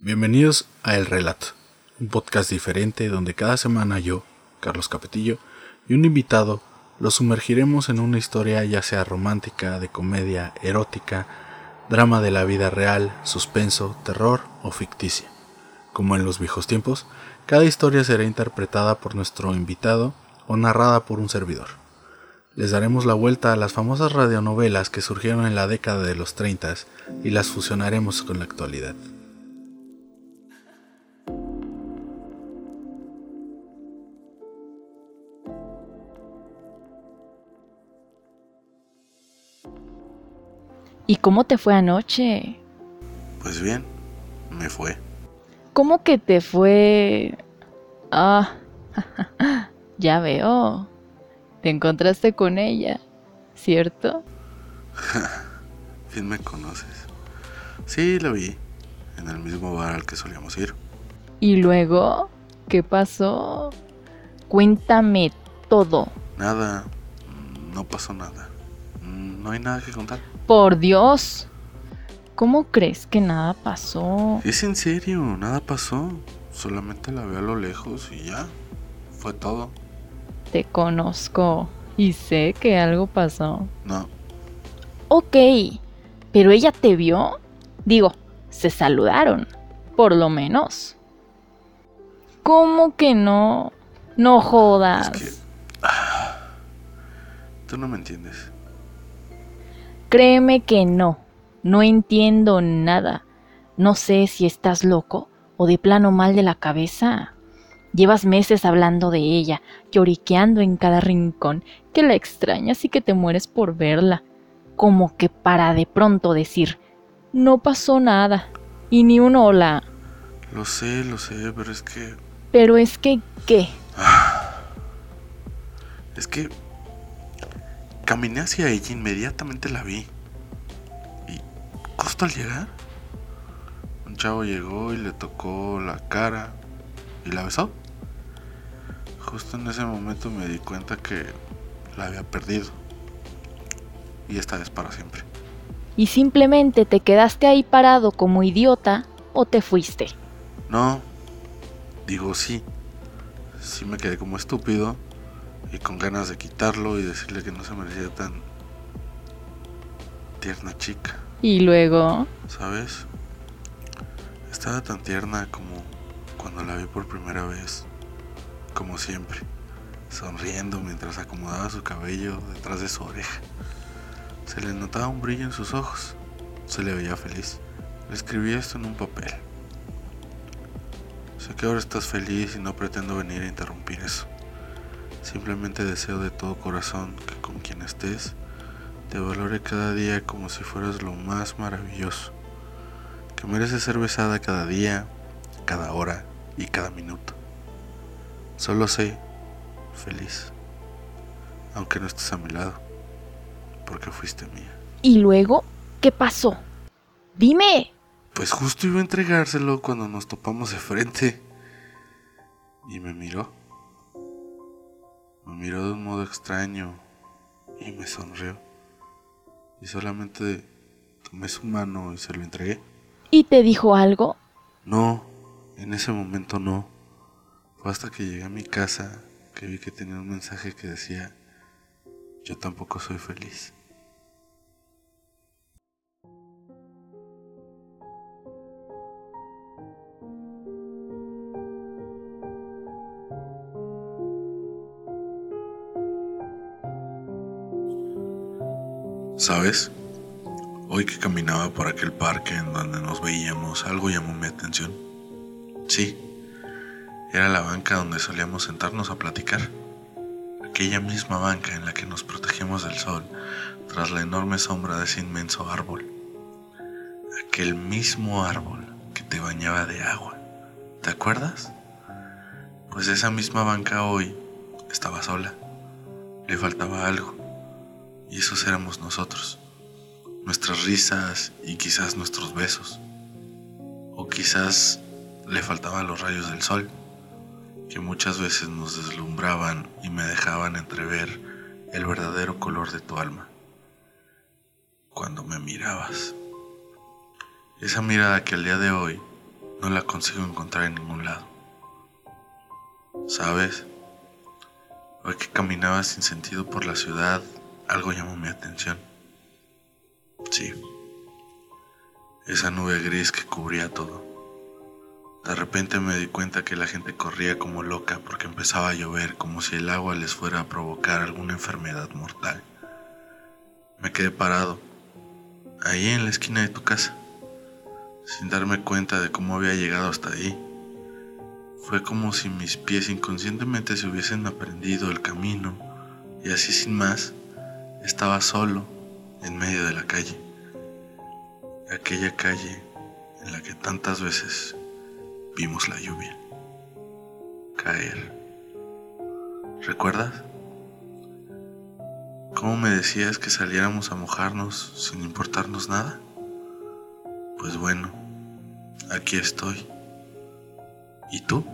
Bienvenidos a El Relato, un podcast diferente donde cada semana yo, Carlos Capetillo, y un invitado los sumergiremos en una historia ya sea romántica, de comedia, erótica, drama de la vida real, suspenso, terror o ficticia. Como en los viejos tiempos, cada historia será interpretada por nuestro invitado o narrada por un servidor. Les daremos la vuelta a las famosas radionovelas que surgieron en la década de los 30 y las fusionaremos con la actualidad. ¿Y cómo te fue anoche? Pues bien, me fue. ¿Cómo que te fue? Ah, ya veo. Te encontraste con ella, ¿cierto? Bien me conoces. Sí, lo vi. En el mismo bar al que solíamos ir. ¿Y luego? ¿Qué pasó? Cuéntame todo. Nada. No pasó nada. No hay nada que contar. Por Dios. ¿Cómo crees que nada pasó? Es en serio, nada pasó. Solamente la veo a lo lejos y ya. Fue todo. Te conozco y sé que algo pasó. No. Ok, pero ella te vio. Digo, se saludaron, por lo menos. ¿Cómo que no? No jodas. Es que... Ah, tú no me entiendes. Créeme que no, no entiendo nada. No sé si estás loco o de plano mal de la cabeza. Llevas meses hablando de ella, lloriqueando en cada rincón, que la extrañas y que te mueres por verla, como que para de pronto decir, no pasó nada, y ni un hola. Lo sé, lo sé, pero es que... Pero es que, ¿qué? Es que Caminé hacia ella inmediatamente la vi. Y justo al llegar, un chavo llegó y le tocó la cara y la besó. Justo en ese momento me di cuenta que la había perdido. Y esta vez para siempre. ¿Y simplemente te quedaste ahí parado como idiota o te fuiste? No, digo sí. Sí me quedé como estúpido y con ganas de quitarlo y decirle que no se merecía tan tierna chica. Y luego, ¿sabes? Estaba tan tierna como cuando la vi por primera vez, como siempre, sonriendo mientras acomodaba su cabello detrás de su oreja. Se le notaba un brillo en sus ojos, se le veía feliz. Le escribí esto en un papel. Sé que ahora estás feliz y no pretendo venir a interrumpir eso. Simplemente deseo de todo corazón que con quien estés te valore cada día como si fueras lo más maravilloso, que mereces ser besada cada día, cada hora y cada minuto. Solo sé feliz, aunque no estés a mi lado, porque fuiste mía. ¿Y luego qué pasó? Dime. Pues justo iba a entregárselo cuando nos topamos de frente y me miró. Me miró de un modo extraño y me sonrió. Y solamente tomé su mano y se lo entregué. ¿Y te dijo algo? No, en ese momento no. Fue hasta que llegué a mi casa que vi que tenía un mensaje que decía, yo tampoco soy feliz. ¿Sabes? Hoy que caminaba por aquel parque en donde nos veíamos, algo llamó mi atención. Sí, era la banca donde solíamos sentarnos a platicar. Aquella misma banca en la que nos protegíamos del sol tras la enorme sombra de ese inmenso árbol. Aquel mismo árbol que te bañaba de agua. ¿Te acuerdas? Pues esa misma banca hoy estaba sola. Le faltaba algo. Y esos éramos nosotros. Nuestras risas y quizás nuestros besos. O quizás le faltaban los rayos del sol, que muchas veces nos deslumbraban y me dejaban entrever el verdadero color de tu alma. Cuando me mirabas. Esa mirada que al día de hoy no la consigo encontrar en ningún lado. ¿Sabes? Hoy que caminaba sin sentido por la ciudad, algo llamó mi atención. Sí. Esa nube gris que cubría todo. De repente me di cuenta que la gente corría como loca porque empezaba a llover como si el agua les fuera a provocar alguna enfermedad mortal. Me quedé parado, ahí en la esquina de tu casa, sin darme cuenta de cómo había llegado hasta ahí. Fue como si mis pies inconscientemente se hubiesen aprendido el camino y así sin más estaba solo en medio de la calle. Aquella calle en la que tantas veces vimos la lluvia caer. ¿Recuerdas? ¿Cómo me decías que saliéramos a mojarnos sin importarnos nada? Pues bueno, aquí estoy. ¿Y tú?